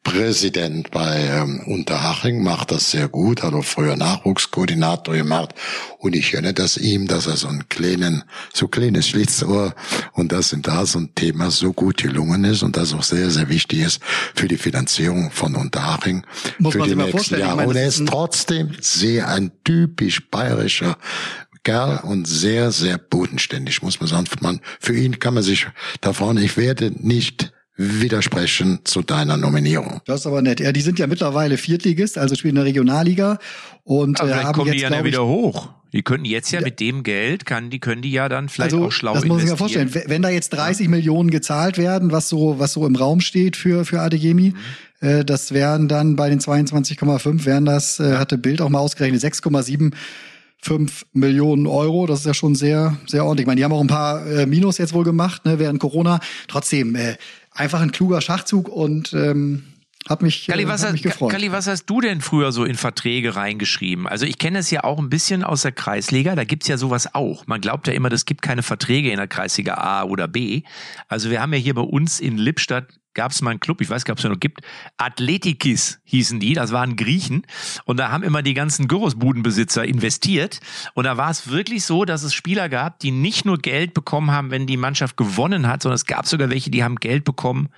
Präsident bei ähm, Unterhaching, macht das sehr gut, hat auch früher Nachwuchskoordinator gemacht und ich kenne das ihm, dass er so einen kleinen, so kleines Schlitzohr und das sind da so ein Thema so gut gelungen ist und das auch sehr, sehr wichtig ist für die Finanzierung von Unterhaching Muss für die nächsten Jahre. Meine, und er ist trotzdem sehr ein typisch bayerischer Kerl und sehr, sehr bodenständig, muss man sagen. Man, für ihn kann man sich da vorne, ich werde nicht widersprechen zu deiner Nominierung. Das ist aber nett. Ja, die sind ja mittlerweile Viertligist, also spielen in der Regionalliga und aber äh, haben kommen jetzt, die ja dann wieder hoch. Die könnten jetzt ja, ja, mit dem Geld, kann, die können die ja dann vielleicht also, auch schlau Das muss ich mir vorstellen. Wenn da jetzt 30 ja. Millionen gezahlt werden, was so, was so im Raum steht für, für Adeyemi, mhm. äh, das wären dann bei den 22,5 wären das, äh, hatte Bild auch mal ausgerechnet, 6,7 5 Millionen Euro. Das ist ja schon sehr, sehr ordentlich. Ich meine, die haben auch ein paar äh, Minus jetzt wohl gemacht, ne, während Corona. Trotzdem, äh, einfach ein kluger Schachzug und ähm, hat mich, Kalli, was, äh, mich gefreut. Kalli, was hast du denn früher so in Verträge reingeschrieben? Also ich kenne es ja auch ein bisschen aus der Kreisliga, da gibt's ja sowas auch. Man glaubt ja immer, es gibt keine Verträge in der Kreisliga A oder B. Also wir haben ja hier bei uns in Lippstadt gab es mal einen Club, ich weiß gar nicht, ob es noch gibt, Athletikis hießen die, das waren Griechen und da haben immer die ganzen Gyrosbudenbesitzer investiert und da war es wirklich so, dass es Spieler gab, die nicht nur Geld bekommen haben, wenn die Mannschaft gewonnen hat, sondern es gab sogar welche, die haben Geld bekommen,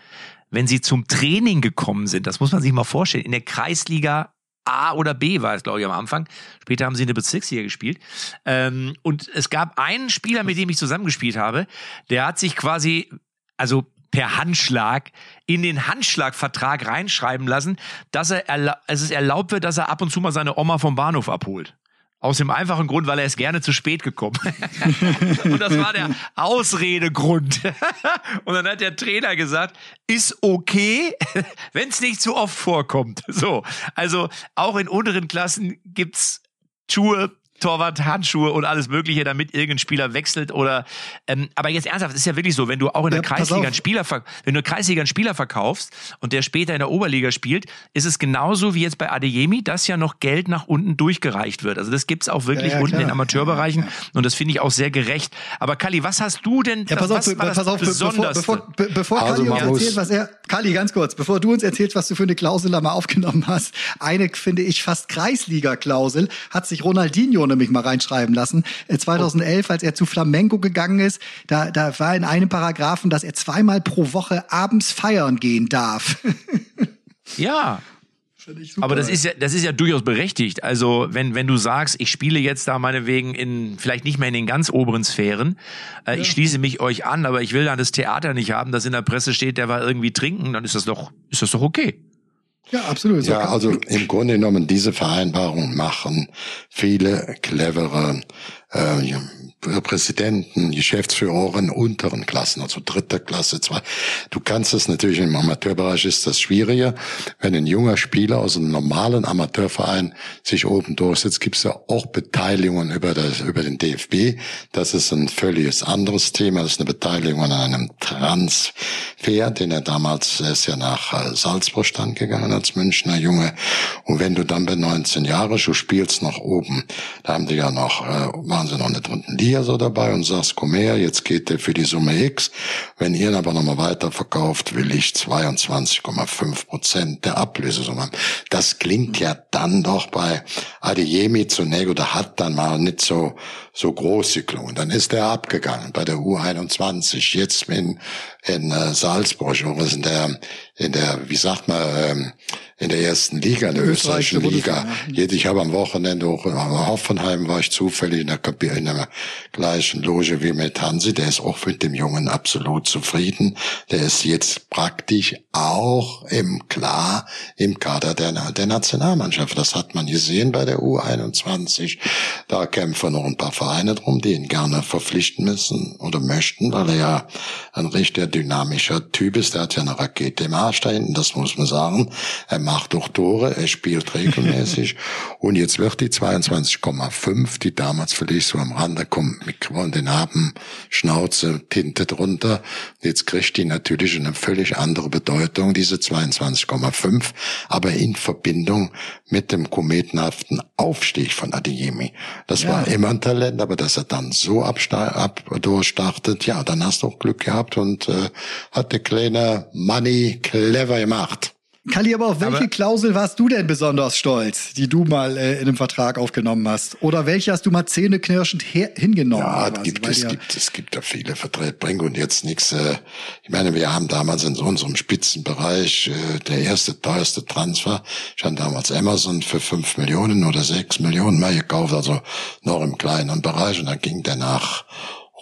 wenn sie zum Training gekommen sind. Das muss man sich mal vorstellen. In der Kreisliga A oder B war es, glaube ich, am Anfang. Später haben sie in der Bezirksliga gespielt. Ähm, und es gab einen Spieler, mit dem ich zusammengespielt habe, der hat sich quasi, also per Handschlag in den Handschlagvertrag reinschreiben lassen, dass er es ist erlaubt wird, dass er ab und zu mal seine Oma vom Bahnhof abholt. Aus dem einfachen Grund, weil er ist gerne zu spät gekommen. und das war der Ausredegrund. und dann hat der Trainer gesagt, ist okay, wenn es nicht zu oft vorkommt. So, also auch in unteren Klassen gibt's Schuhe, Torwart, Handschuhe und alles Mögliche, damit irgendein Spieler wechselt oder. Ähm, aber jetzt ernsthaft, es ist ja wirklich so, wenn du auch in der ja, Kreisliga einen Spieler, wenn du Kreisliga einen Spieler verkaufst und der später in der Oberliga spielt, ist es genauso wie jetzt bei Adeyemi, dass ja noch Geld nach unten durchgereicht wird. Also das gibt's auch wirklich ja, ja, unten in Amateurbereichen und das finde ich auch sehr gerecht. Aber Kali, was hast du denn? Ja, pass auf, was pass auf, bevor, bevor, bevor also Kali uns erzählt, was er, Kali, ganz kurz, bevor du uns erzählst, was du für eine Klausel da mal aufgenommen hast, eine finde ich fast Kreisliga-Klausel hat sich Ronaldinho nämlich mal reinschreiben schreiben lassen. 2011, äh, als er zu Flamengo gegangen ist, da, da war in einem Paragraphen, dass er zweimal pro Woche abends feiern gehen darf. ja, aber das ist ja, das ist ja durchaus berechtigt. Also wenn wenn du sagst, ich spiele jetzt da meinetwegen in vielleicht nicht mehr in den ganz oberen Sphären, äh, ja. ich schließe mich euch an, aber ich will dann das Theater nicht haben, das in der Presse steht, der war irgendwie trinken, dann ist das doch ist das doch okay. Ja, absolut. Ja, also im Grunde genommen diese Vereinbarung machen viele clevere äh, Präsidenten, Geschäftsführer in unteren Klassen, also dritte Klasse, zwei. Du kannst es natürlich im Amateurbereich ist das schwieriger. Wenn ein junger Spieler aus einem normalen Amateurverein sich oben durchsetzt, gibt es ja auch Beteiligungen über, das, über den DFB. Das ist ein völliges anderes Thema. Das ist eine Beteiligung an einem Transfer, den er damals, er ist ja nach äh, Salzburg stand gegangen als Münchner Junge. Und wenn du dann bei 19 Jahren, du spielst nach oben, da haben die ja noch, äh, waren sie noch der dritten Liga so dabei und sagst, komm her, jetzt geht der für die Summe X. Wenn ihr ihn aber nochmal weiterverkauft, will ich 22,5 Prozent der Ablösesumme. Das klingt ja dann doch bei Adeyemi zunächst oder hat dann mal nicht so, so groß geklungen. Dann ist er abgegangen bei der U21, jetzt in, in äh, Salzburg, oder in der, in der, wie sagt man, ähm, in der ersten Liga, in der österreichischen Liga. Ich habe am Wochenende auch in Hoffenheim war ich zufällig in der, in der gleichen Loge wie mit Hansi. Der ist auch mit dem Jungen absolut zufrieden. Der ist jetzt praktisch auch im klar im Kader der, der Nationalmannschaft. Das hat man gesehen bei der U21. Da kämpfen noch ein paar Vereine drum, die ihn gerne verpflichten müssen oder möchten, weil er ja ein richtig dynamischer Typ ist. Der hat ja eine Rakete im Arsch da hinten, das muss man sagen. Er macht doch Tore, er spielt regelmäßig. und jetzt wird die 22,5, die damals vielleicht so am Rande kommt, mit den haben Schnauze, Tinte drunter. Jetzt kriegt die natürlich eine völlig andere Bedeutung, diese 22,5, aber in Verbindung mit dem kometenhaften Aufstieg von Adeyemi. Das ja. war immer ein Talent, aber dass er dann so ab durchstartet, ja, dann hast du auch Glück gehabt und äh, hat der kleine Money clever gemacht. Kalli, aber auf welche aber Klausel warst du denn besonders stolz, die du mal äh, in einem Vertrag aufgenommen hast? Oder welche hast du mal zähneknirschend hingenommen? Ja, es gibt, es, gibt, es gibt da viele Verträge. Bring und jetzt nichts. Äh, ich meine, wir haben damals in so unserem Spitzenbereich äh, der erste teuerste Transfer. Ich habe damals Amazon für fünf Millionen oder sechs Millionen mehr gekauft, also noch im kleinen Bereich. Und dann ging der nach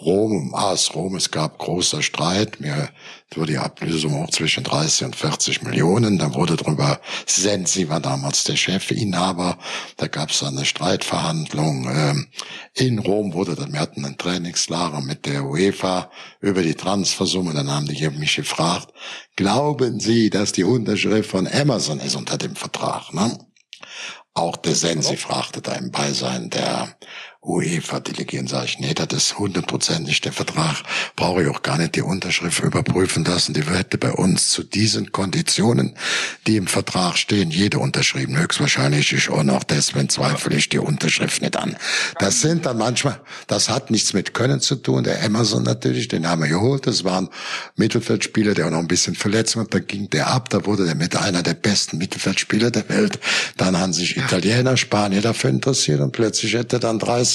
Rom, AS Rom, es gab großer Streit. Mir wurde die Ablösung auch zwischen 30 und 40 Millionen. Da wurde drüber, Sensi war damals der Chefinhaber. Da gab es eine Streitverhandlung. Ähm, in Rom wurde dann, wir hatten ein Trainingslager mit der UEFA über die Transfersumme. Dann haben die mich gefragt, glauben Sie, dass die Unterschrift von Amazon ist unter dem Vertrag? Ne? Auch der Sensi fragte da im Beisein der UEFA delegieren, sage ich, nee, das ist hundertprozentig der Vertrag, brauche ich auch gar nicht die Unterschrift überprüfen lassen. Die hätte bei uns zu diesen Konditionen, die im Vertrag stehen, jede unterschrieben. Höchstwahrscheinlich ist auch noch deswegen zweifle ich die Unterschrift nicht an. Das sind dann manchmal, das hat nichts mit Können zu tun. Der Emerson natürlich, den haben wir geholt. Das war ein Mittelfeldspieler, der auch noch ein bisschen verletzt war. Da ging der ab, da wurde der mit einer der besten Mittelfeldspieler der Welt. Dann haben sich Italiener, Spanier dafür interessiert und plötzlich hätte dann 30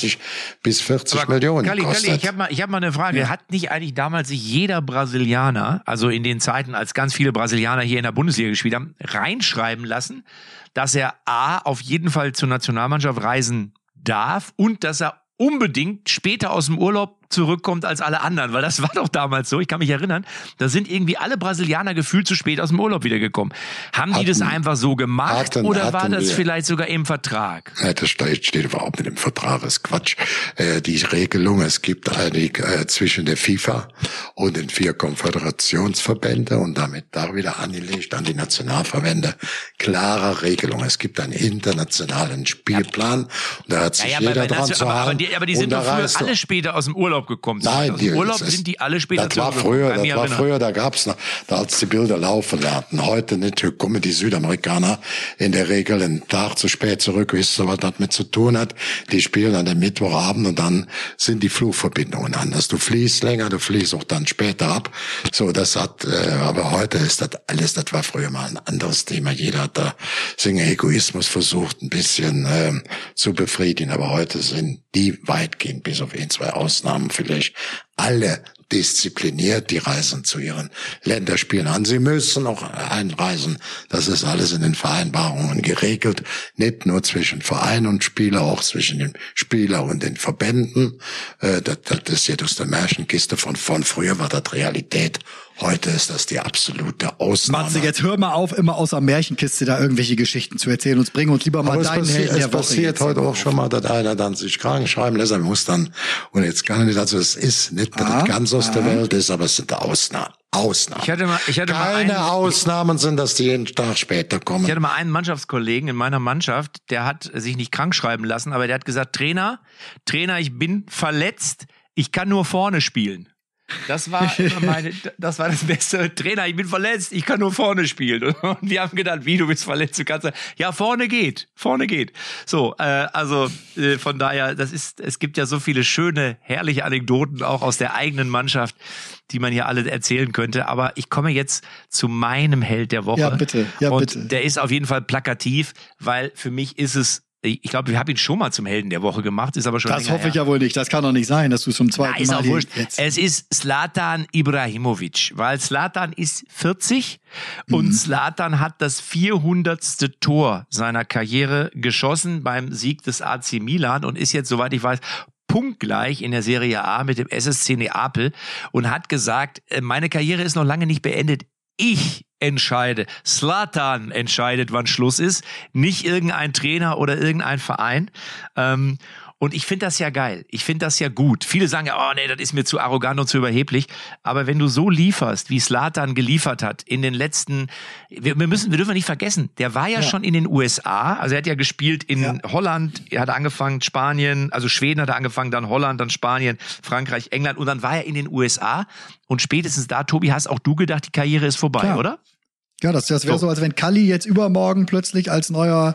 bis 40 Aber Millionen Kalli, gekostet. Kalli, ich habe mal, ich hab mal eine Frage. Ja. Hat nicht eigentlich damals sich jeder Brasilianer, also in den Zeiten, als ganz viele Brasilianer hier in der Bundesliga gespielt haben, reinschreiben lassen, dass er A, auf jeden Fall zur Nationalmannschaft reisen darf und dass er unbedingt später aus dem Urlaub zurückkommt als alle anderen, weil das war doch damals so, ich kann mich erinnern, da sind irgendwie alle Brasilianer gefühlt zu spät aus dem Urlaub wiedergekommen. Haben hatten, die das einfach so gemacht hatten, oder war das wir. vielleicht sogar im Vertrag? Ja, das steht, überhaupt nicht im Vertrag, das ist Quatsch. Äh, die Regelung, es gibt eine äh, zwischen der FIFA und den vier Konföderationsverbände und damit da wieder angelegt an die Nationalverbände, klare Regelung. Es gibt einen internationalen Spielplan und da hat sich ja, ja, jeder dran zu aber, aber, die, aber die sind doch früher alle später aus dem Urlaub Urlaub gekommen sind. Nein, die, Urlaub sind die alle später Das war früher, das war früher, da gab's noch, da als die Bilder laufen lernten. Heute nicht, kommen die Südamerikaner in der Regel einen Tag zu spät zurück, wisst ihr, was das mit zu tun hat? Die spielen an dem Mittwochabend und dann sind die Flugverbindungen anders. Du fliehst länger, du fliehst auch dann später ab. So, das hat, äh, aber heute ist das alles, das war früher mal ein anderes Thema. Jeder hat da seinen Egoismus versucht, ein bisschen äh, zu befriedigen, aber heute sind die weitgehend, bis auf ein, zwei Ausnahmen vielleicht, alle diszipliniert, die reisen zu ihren Länderspielen an. Sie müssen auch einreisen. Das ist alles in den Vereinbarungen geregelt. Nicht nur zwischen Verein und Spieler, auch zwischen dem Spieler und den Verbänden. Äh, das, das ist jetzt aus der Märchenkiste von, von früher war das Realität. Heute ist das die absolute Ausnahme. Matze, jetzt hör mal auf, immer aus der Märchenkiste da irgendwelche Geschichten zu erzählen. Uns bringen uns lieber mal Aber deinen Helden der Es passiert heute auch schon mal, dass einer dann sich krank schreiben lässt. Er muss dann, und jetzt kann er nicht, also es ist nicht, dass ah, ah. der Welt ist, aber es sind Ausnahmen. Ausnahmen. Ich hatte mal, ich hatte Keine mal einen, Ausnahmen sind, dass die jeden Tag später kommen. Ich hatte mal einen Mannschaftskollegen in meiner Mannschaft, der hat sich nicht krank schreiben lassen, aber der hat gesagt, Trainer, Trainer, ich bin verletzt, ich kann nur vorne spielen. Das war immer meine, das war das beste Trainer. Ich bin verletzt, ich kann nur vorne spielen. Und wir haben gedacht, wie du bist verletzt, du kannst ja vorne geht, vorne geht. So, äh, also äh, von daher, das ist, es gibt ja so viele schöne, herrliche Anekdoten auch aus der eigenen Mannschaft, die man hier alle erzählen könnte. Aber ich komme jetzt zu meinem Held der Woche. Ja bitte, ja und bitte. Der ist auf jeden Fall plakativ, weil für mich ist es ich glaube, wir haben ihn schon mal zum Helden der Woche gemacht, ist aber schon Das hoffe her. ich ja wohl nicht. Das kann doch nicht sein, dass du zum zweiten Na, ist Mal auch wurscht. Es ist Slatan Ibrahimovic, weil Slatan ist 40 mhm. und Slatan hat das 400. Tor seiner Karriere geschossen beim Sieg des AC Milan und ist jetzt, soweit ich weiß, punktgleich in der Serie A mit dem SSC Neapel und hat gesagt, äh, meine Karriere ist noch lange nicht beendet. Ich entscheide. Slatan entscheidet, wann Schluss ist, nicht irgendein Trainer oder irgendein Verein. Ähm, und ich finde das ja geil. Ich finde das ja gut. Viele sagen ja, oh nee, das ist mir zu arrogant und zu überheblich. Aber wenn du so lieferst, wie Slatan geliefert hat in den letzten, wir, wir müssen, wir dürfen nicht vergessen, der war ja, ja, schon in den USA. Also er hat ja gespielt in ja. Holland. Er hat angefangen Spanien, also Schweden hat er angefangen, dann Holland, dann Spanien, Frankreich, England und dann war er in den USA. Und spätestens da, Tobi, hast auch du gedacht, die Karriere ist vorbei, Klar. oder? Ja, das, das wäre so. so, als wenn Kalli jetzt übermorgen plötzlich als neuer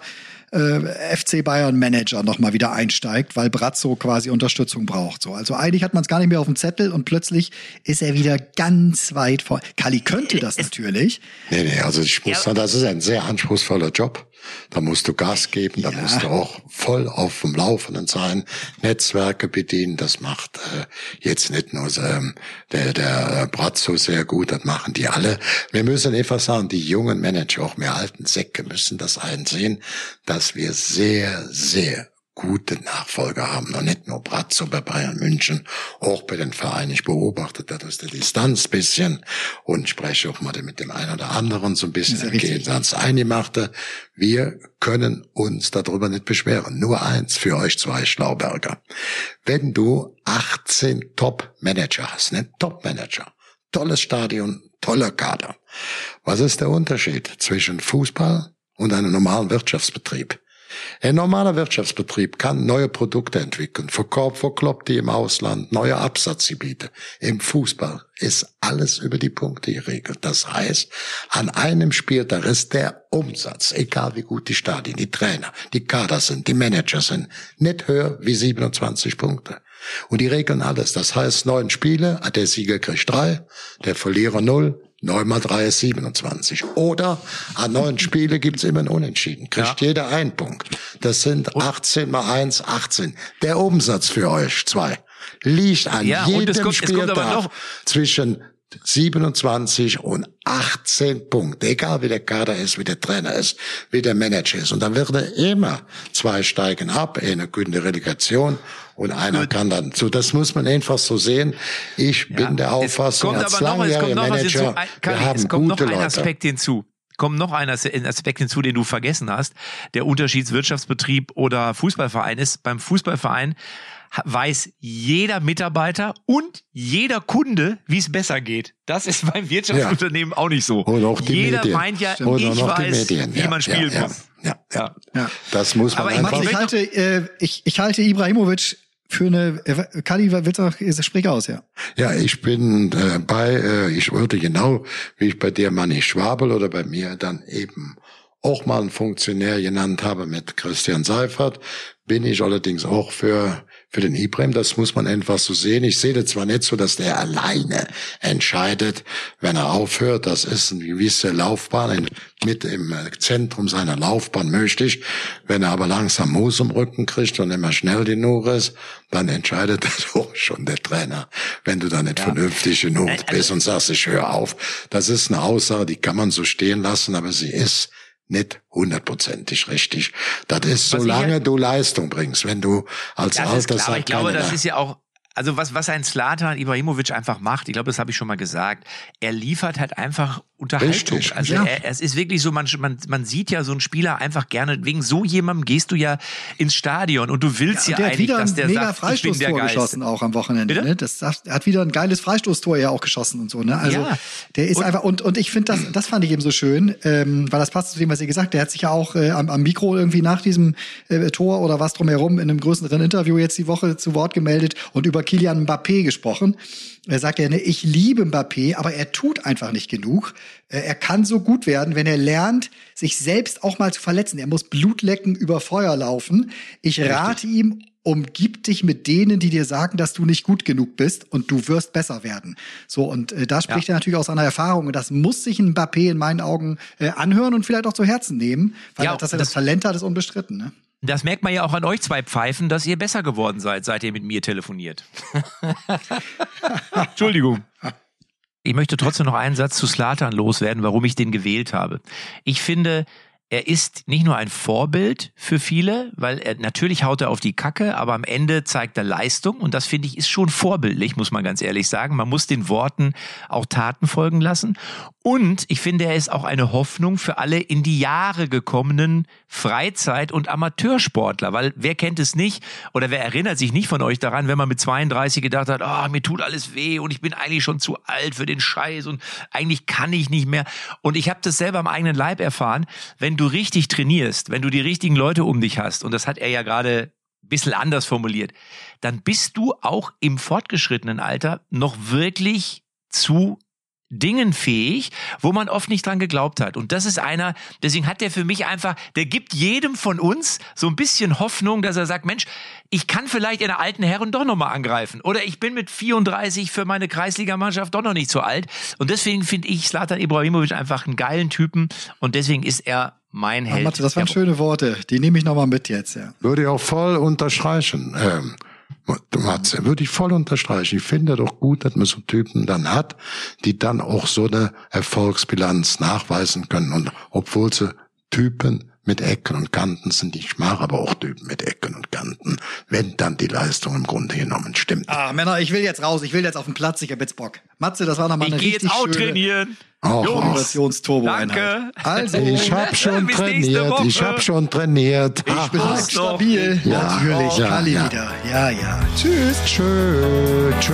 äh, FC Bayern Manager nochmal wieder einsteigt, weil Brazzo quasi Unterstützung braucht. So, also eigentlich hat man es gar nicht mehr auf dem Zettel und plötzlich ist er wieder ganz weit vor. Kali könnte das natürlich. Nee, nee, also ich muss sagen, das ist ein sehr anspruchsvoller Job. Da musst du Gas geben, da ja. musst du auch voll auf dem Laufenden sein, Netzwerke bedienen. Das macht äh, jetzt nicht nur ähm, der, der äh, Brazzo sehr gut, das machen die alle. Wir müssen einfach sagen, die jungen Manager, auch mehr alten Säcke, müssen das einsehen, dass wir sehr, sehr gute Nachfolger haben. Noch nicht nur Brazzo bei Bayern München, auch bei den Vereinen. Ich beobachte das aus der Distanz bisschen und spreche auch mal mit dem einen oder anderen so ein bisschen im Gegensatz eingemachte. Wir können uns darüber nicht beschweren. Nur eins für euch zwei Schlauberger. Wenn du 18 Top-Manager hast, ne? Top-Manager, tolles Stadion, toller Kader. Was ist der Unterschied zwischen Fußball und einem normalen Wirtschaftsbetrieb. Ein normaler Wirtschaftsbetrieb kann neue Produkte entwickeln, verkauft, verkloppt die im Ausland, neue Absatzgebiete. Im Fußball ist alles über die Punkte geregelt. Das heißt, an einem Spieltag ist der Umsatz, egal wie gut die Stadien, die Trainer, die Kader sind, die Manager sind, nicht höher wie 27 Punkte. Und die regeln alles. Das heißt, neun Spiele, der Sieger kriegt drei, der Verlierer null, 9 mal 3 ist 27. Oder an neun Spiele gibt's immer ein Unentschieden. Kriegt ja. jeder einen Punkt. Das sind 18 mal 1, 18. Der Umsatz für euch zwei liegt an ja, jedem kommt, Spieltag zwischen 27 und 18 Punkte. Egal wie der Kader ist, wie der Trainer ist, wie der Manager ist. Und dann werden immer zwei steigen ab, eine gute Relegation und einer Gut. kann dann so. Das muss man einfach so sehen. Ich ja. bin der Auffassung, als langjähriger Manager, ein, wir haben es kommt gute noch ein Leute. Aspekt hinzu kommt noch ein Aspekt hinzu, den du vergessen hast. Der Unterschiedswirtschaftsbetrieb oder Fußballverein ist. Beim Fußballverein weiß jeder Mitarbeiter und jeder Kunde, wie es besser geht. Das ist beim Wirtschaftsunternehmen ja. auch nicht so. Und auch die jeder Medien. meint ja, Stimmt. ich weiß, wie man spielen ja, muss. Ja, ja, ja. Das muss man Aber einfach. Ich, ich halte, äh, ich, ich halte Ibrahimovic für eine äh, Kali du sprich aus, ja. Ja, ich bin äh, bei, äh, ich würde genau, wie ich bei dir Manni Schwabel oder bei mir dann eben auch mal einen Funktionär genannt habe mit Christian Seifert, bin ich allerdings auch für für den Ibrahim, das muss man einfach so sehen. Ich sehe das zwar nicht so, dass der alleine entscheidet, wenn er aufhört. Das ist eine gewisse Laufbahn mit im Zentrum seiner Laufbahn möglich. Wenn er aber langsam Moos im Rücken kriegt und immer schnell genug ist, dann entscheidet das auch schon der Trainer. Wenn du da nicht ja. vernünftig genug also bist und sagst, ich höre auf. Das ist eine Aussage, die kann man so stehen lassen, aber sie ist nicht hundertprozentig richtig. Das ist, solange du Leistung bringst, wenn du als das Alter sagst. Ich glaube, das ist ja auch also was, was ein Slatan Ibrahimovic einfach macht, ich glaube, das habe ich schon mal gesagt, er liefert halt einfach Unterhaltung. Richtig, also ja. er, es ist wirklich so, man, man, man sieht ja so einen Spieler einfach gerne, wegen so jemandem gehst du ja ins Stadion und du willst ja, ja eigentlich, dass der mega sagt, Freistoßtor ich bin der geschossen auch am Wochenende. Ne? Das, er hat wieder ein geiles Freistoßtor ja auch geschossen und so. Ne? Also ja. der ist und, einfach, und, und ich finde das, das fand ich eben so schön, ähm, weil das passt zu dem, was ihr gesagt habt. Der hat sich ja auch äh, am, am Mikro irgendwie nach diesem äh, Tor oder was drumherum in einem größeren Interview jetzt die Woche zu Wort gemeldet und über Kilian Mbappé gesprochen. Er sagt ja, ne, ich liebe Mbappé, aber er tut einfach nicht genug. Äh, er kann so gut werden, wenn er lernt, sich selbst auch mal zu verletzen. Er muss Blutlecken über Feuer laufen. Ich rate ihm, umgib dich mit denen, die dir sagen, dass du nicht gut genug bist und du wirst besser werden. So, und äh, da spricht ja. er natürlich aus seiner Erfahrung. Und das muss sich ein Mbappé in meinen Augen äh, anhören und vielleicht auch zu Herzen nehmen, weil ja, er, dass er das, das Talent hat, ist unbestritten. Ne? Das merkt man ja auch an euch zwei Pfeifen, dass ihr besser geworden seid, seit ihr mit mir telefoniert. Entschuldigung. Ich möchte trotzdem noch einen Satz zu Slatan loswerden, warum ich den gewählt habe. Ich finde, er ist nicht nur ein Vorbild für viele, weil er natürlich haut er auf die Kacke, aber am Ende zeigt er Leistung und das finde ich ist schon vorbildlich, muss man ganz ehrlich sagen. Man muss den Worten auch Taten folgen lassen und ich finde, er ist auch eine Hoffnung für alle in die Jahre gekommenen Freizeit- und Amateursportler, weil wer kennt es nicht oder wer erinnert sich nicht von euch daran, wenn man mit 32 gedacht hat, oh, mir tut alles weh und ich bin eigentlich schon zu alt für den Scheiß und eigentlich kann ich nicht mehr. Und ich habe das selber am eigenen Leib erfahren, wenn du richtig trainierst, wenn du die richtigen Leute um dich hast, und das hat er ja gerade ein bisschen anders formuliert, dann bist du auch im fortgeschrittenen Alter noch wirklich zu Dingen fähig, wo man oft nicht dran geglaubt hat. Und das ist einer, deswegen hat der für mich einfach, der gibt jedem von uns so ein bisschen Hoffnung, dass er sagt, Mensch, ich kann vielleicht in der alten Herren doch nochmal angreifen. Oder ich bin mit 34 für meine Kreisligamannschaft doch noch nicht so alt. Und deswegen finde ich Slatan Ibrahimovic einfach einen geilen Typen. Und deswegen ist er mein Held. Matze, das waren schöne Worte. Die nehme ich nochmal mit jetzt, ja. Würde ich auch voll unterstreichen. Ähm, Matze, würde ich voll unterstreichen. Ich finde doch gut, dass man so Typen dann hat, die dann auch so eine Erfolgsbilanz nachweisen können. Und obwohl sie Typen mit Ecken und Kanten sind. Ich mag aber auch Typen mit Ecken und Kanten, wenn dann die Leistung im Grunde genommen stimmt. Ah, Männer, ich will jetzt raus. Ich will jetzt auf den Platz. Ich hab jetzt Bock. Matze, das war nochmal eine ich richtig jetzt auch schöne trainieren. Motivationsturbo Danke. Also, ich habe schon trainiert. Ich habe schon trainiert. Ich bin halt stabil. Ja, Natürlich. Ja, Kali ja. wieder. Ja, ja. Tschüss. Tschö, tschö.